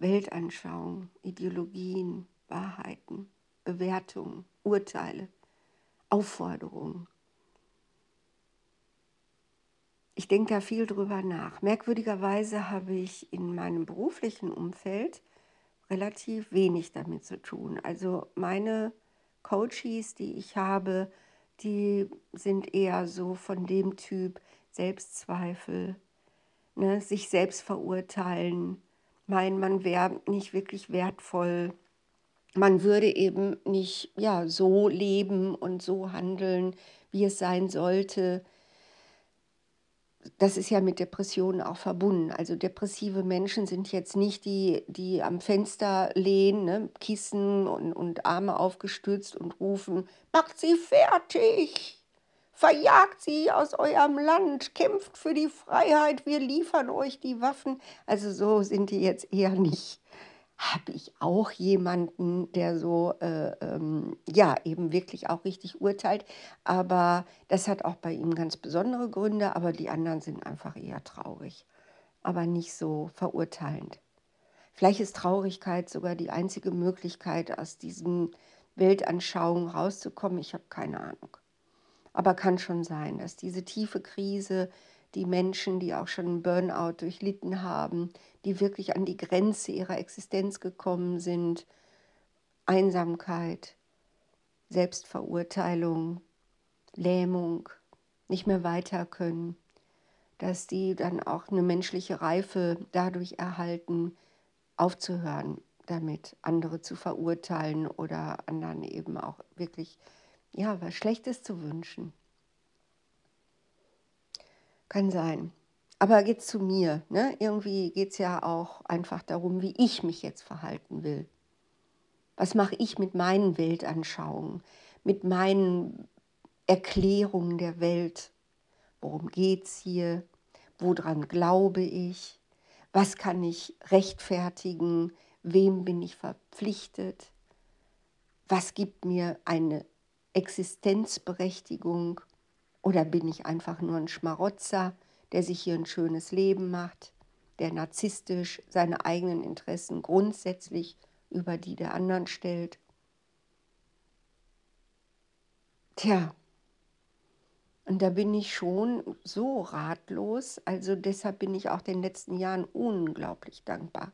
Weltanschauung, Ideologien, Wahrheiten, Bewertungen, Urteile, Aufforderungen. Ich denke da viel drüber nach. Merkwürdigerweise habe ich in meinem beruflichen Umfeld relativ wenig damit zu tun. Also meine Coaches, die ich habe, die sind eher so von dem Typ Selbstzweifel, ne, sich selbst verurteilen, meinen, man wäre nicht wirklich wertvoll, man würde eben nicht ja, so leben und so handeln, wie es sein sollte. Das ist ja mit Depressionen auch verbunden. Also depressive Menschen sind jetzt nicht die, die am Fenster lehnen, ne, Kissen und, und Arme aufgestützt und rufen, macht sie fertig, verjagt sie aus eurem Land, kämpft für die Freiheit, wir liefern euch die Waffen. Also so sind die jetzt eher nicht habe ich auch jemanden, der so, äh, ähm, ja, eben wirklich auch richtig urteilt. Aber das hat auch bei ihm ganz besondere Gründe, aber die anderen sind einfach eher traurig, aber nicht so verurteilend. Vielleicht ist Traurigkeit sogar die einzige Möglichkeit, aus diesen Weltanschauungen rauszukommen. Ich habe keine Ahnung. Aber kann schon sein, dass diese tiefe Krise die Menschen, die auch schon Burnout durchlitten haben, die wirklich an die Grenze ihrer Existenz gekommen sind, Einsamkeit, Selbstverurteilung, Lähmung, nicht mehr weiter können, dass die dann auch eine menschliche Reife dadurch erhalten, aufzuhören damit, andere zu verurteilen oder anderen eben auch wirklich ja, was Schlechtes zu wünschen. Kann sein. Aber geht zu mir. Ne? Irgendwie geht es ja auch einfach darum, wie ich mich jetzt verhalten will. Was mache ich mit meinen Weltanschauungen, mit meinen Erklärungen der Welt? Worum geht es hier? Woran glaube ich? Was kann ich rechtfertigen? Wem bin ich verpflichtet? Was gibt mir eine Existenzberechtigung? Oder bin ich einfach nur ein Schmarotzer, der sich hier ein schönes Leben macht, der narzisstisch seine eigenen Interessen grundsätzlich über die der anderen stellt? Tja, und da bin ich schon so ratlos. Also deshalb bin ich auch den letzten Jahren unglaublich dankbar,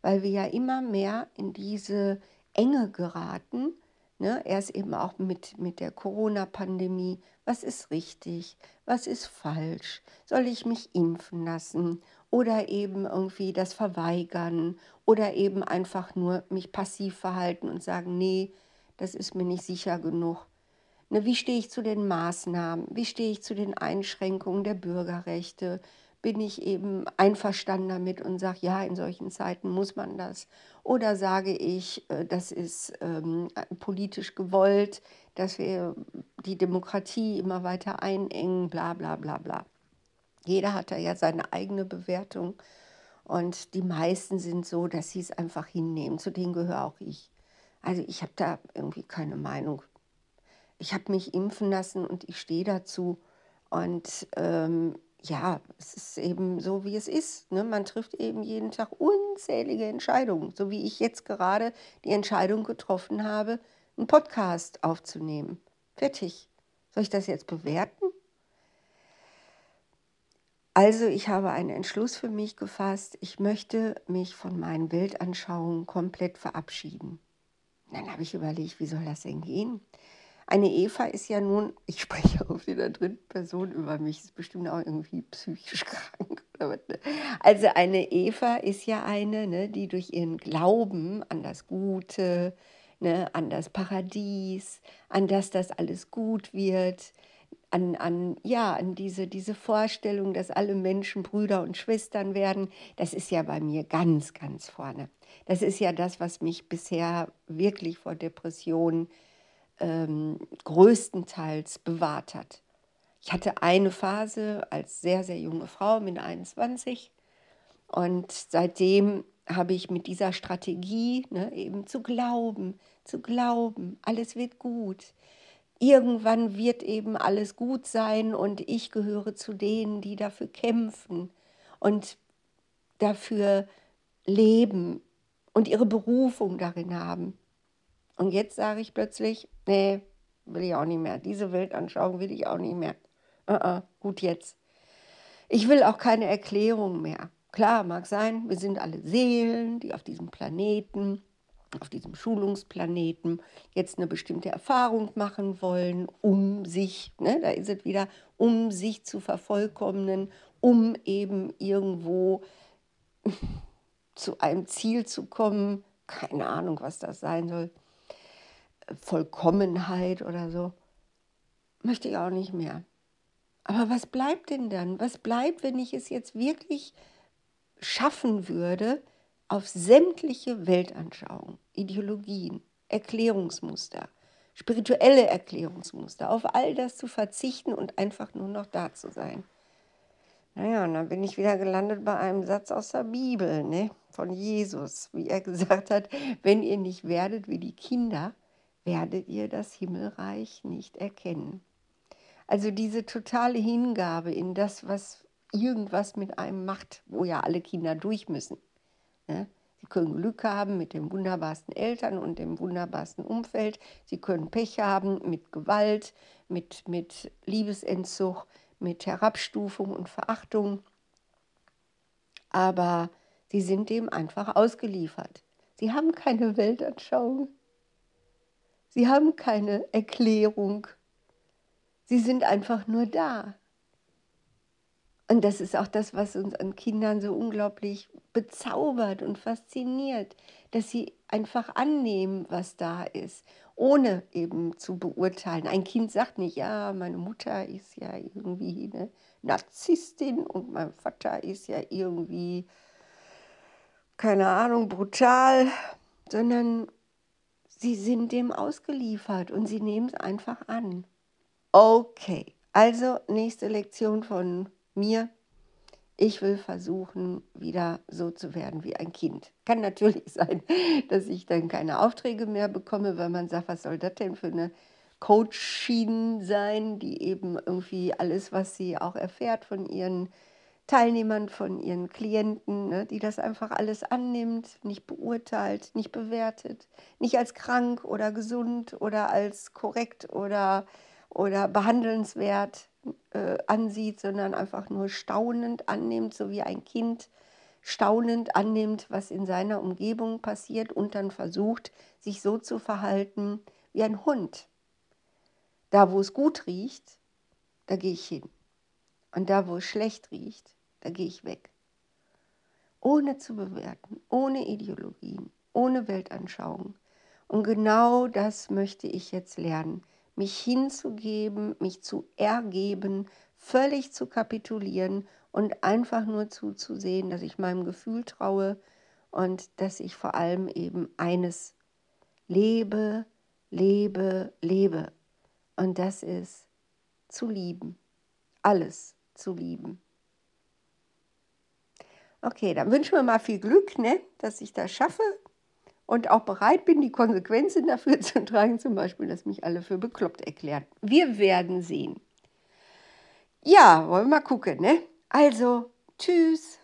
weil wir ja immer mehr in diese Enge geraten Ne? Erst eben auch mit, mit der Corona-Pandemie. Was ist richtig? Was ist falsch? Soll ich mich impfen lassen? Oder eben irgendwie das verweigern? Oder eben einfach nur mich passiv verhalten und sagen, nee, das ist mir nicht sicher genug. Ne, wie stehe ich zu den Maßnahmen? Wie stehe ich zu den Einschränkungen der Bürgerrechte? Bin ich eben einverstanden damit und sage, ja, in solchen Zeiten muss man das. Oder sage ich, äh, das ist ähm, politisch gewollt, dass wir die Demokratie immer weiter einengen, bla bla bla bla. Jeder hat da ja seine eigene Bewertung und die meisten sind so, dass sie es einfach hinnehmen. Zu denen gehöre auch ich. Also ich habe da irgendwie keine Meinung. Ich habe mich impfen lassen und ich stehe dazu. Und ähm, ja, es ist eben so, wie es ist. Ne? Man trifft eben jeden Tag unzählige Entscheidungen, so wie ich jetzt gerade die Entscheidung getroffen habe, einen Podcast aufzunehmen. Fertig. Soll ich das jetzt bewerten? Also ich habe einen Entschluss für mich gefasst, ich möchte mich von meinen Weltanschauungen komplett verabschieden. dann habe ich überlegt, wie soll das denn gehen? Eine Eva ist ja nun, ich spreche auf der dritten Person über mich, ist bestimmt auch irgendwie psychisch krank. Ne? Also eine Eva ist ja eine, ne, die durch ihren Glauben an das Gute, ne, an das Paradies, an das das alles gut wird, an, an, ja, an diese, diese Vorstellung, dass alle Menschen Brüder und Schwestern werden, das ist ja bei mir ganz, ganz vorne. Das ist ja das, was mich bisher wirklich vor Depressionen ähm, größtenteils bewahrt hat. Ich hatte eine Phase als sehr, sehr junge Frau mit 21 und seitdem habe ich mit dieser Strategie ne, eben zu glauben, zu glauben, alles wird gut. Irgendwann wird eben alles gut sein und ich gehöre zu denen, die dafür kämpfen und dafür leben, und ihre Berufung darin haben. Und jetzt sage ich plötzlich, nee, will ich auch nicht mehr. Diese Weltanschauung will ich auch nicht mehr. Uh -uh, gut jetzt. Ich will auch keine Erklärung mehr. Klar, mag sein, wir sind alle Seelen, die auf diesem Planeten, auf diesem Schulungsplaneten jetzt eine bestimmte Erfahrung machen wollen, um sich, ne, da ist es wieder, um sich zu vervollkommnen, um eben irgendwo zu einem Ziel zu kommen. Keine Ahnung, was das sein soll. Vollkommenheit oder so. Möchte ich auch nicht mehr. Aber was bleibt denn dann? Was bleibt, wenn ich es jetzt wirklich schaffen würde, auf sämtliche Weltanschauungen, Ideologien, Erklärungsmuster, spirituelle Erklärungsmuster, auf all das zu verzichten und einfach nur noch da zu sein? Naja, und dann bin ich wieder gelandet bei einem Satz aus der Bibel, ne? von Jesus, wie er gesagt hat, wenn ihr nicht werdet wie die Kinder, werdet ihr das Himmelreich nicht erkennen. Also diese totale Hingabe in das, was irgendwas mit einem macht, wo ja alle Kinder durch müssen. Ne? Sie können Glück haben mit den wunderbarsten Eltern und dem wunderbarsten Umfeld. Sie können Pech haben mit Gewalt, mit, mit Liebesentzug, mit Herabstufung und Verachtung. Aber sie sind dem einfach ausgeliefert. Sie haben keine Weltanschauung. Sie haben keine Erklärung. Sie sind einfach nur da. Und das ist auch das, was uns an Kindern so unglaublich bezaubert und fasziniert, dass sie einfach annehmen, was da ist, ohne eben zu beurteilen. Ein Kind sagt nicht, ja, meine Mutter ist ja irgendwie eine Narzisstin und mein Vater ist ja irgendwie, keine Ahnung, brutal, sondern sie sind dem ausgeliefert und sie nehmen es einfach an. Okay, also nächste Lektion von mir. Ich will versuchen, wieder so zu werden wie ein Kind. Kann natürlich sein, dass ich dann keine Aufträge mehr bekomme, weil man sagt, was soll das denn für eine Coachin sein, die eben irgendwie alles, was sie auch erfährt von ihren Teilnehmern, von ihren Klienten, ne, die das einfach alles annimmt, nicht beurteilt, nicht bewertet, nicht als krank oder gesund oder als korrekt oder oder behandelnswert äh, ansieht, sondern einfach nur staunend annimmt, so wie ein Kind staunend annimmt, was in seiner Umgebung passiert und dann versucht, sich so zu verhalten wie ein Hund. Da, wo es gut riecht, da gehe ich hin. Und da, wo es schlecht riecht, da gehe ich weg. Ohne zu bewerten, ohne Ideologien, ohne Weltanschauung. Und genau das möchte ich jetzt lernen mich hinzugeben, mich zu ergeben, völlig zu kapitulieren und einfach nur zuzusehen, dass ich meinem Gefühl traue und dass ich vor allem eben eines lebe, lebe, lebe. Und das ist zu lieben, alles zu lieben. Okay, dann wünschen wir mal viel Glück, ne, dass ich das schaffe und auch bereit bin, die Konsequenzen dafür zu tragen, zum Beispiel, dass mich alle für bekloppt erklären. Wir werden sehen. Ja, wollen wir mal gucken, ne? Also, tschüss.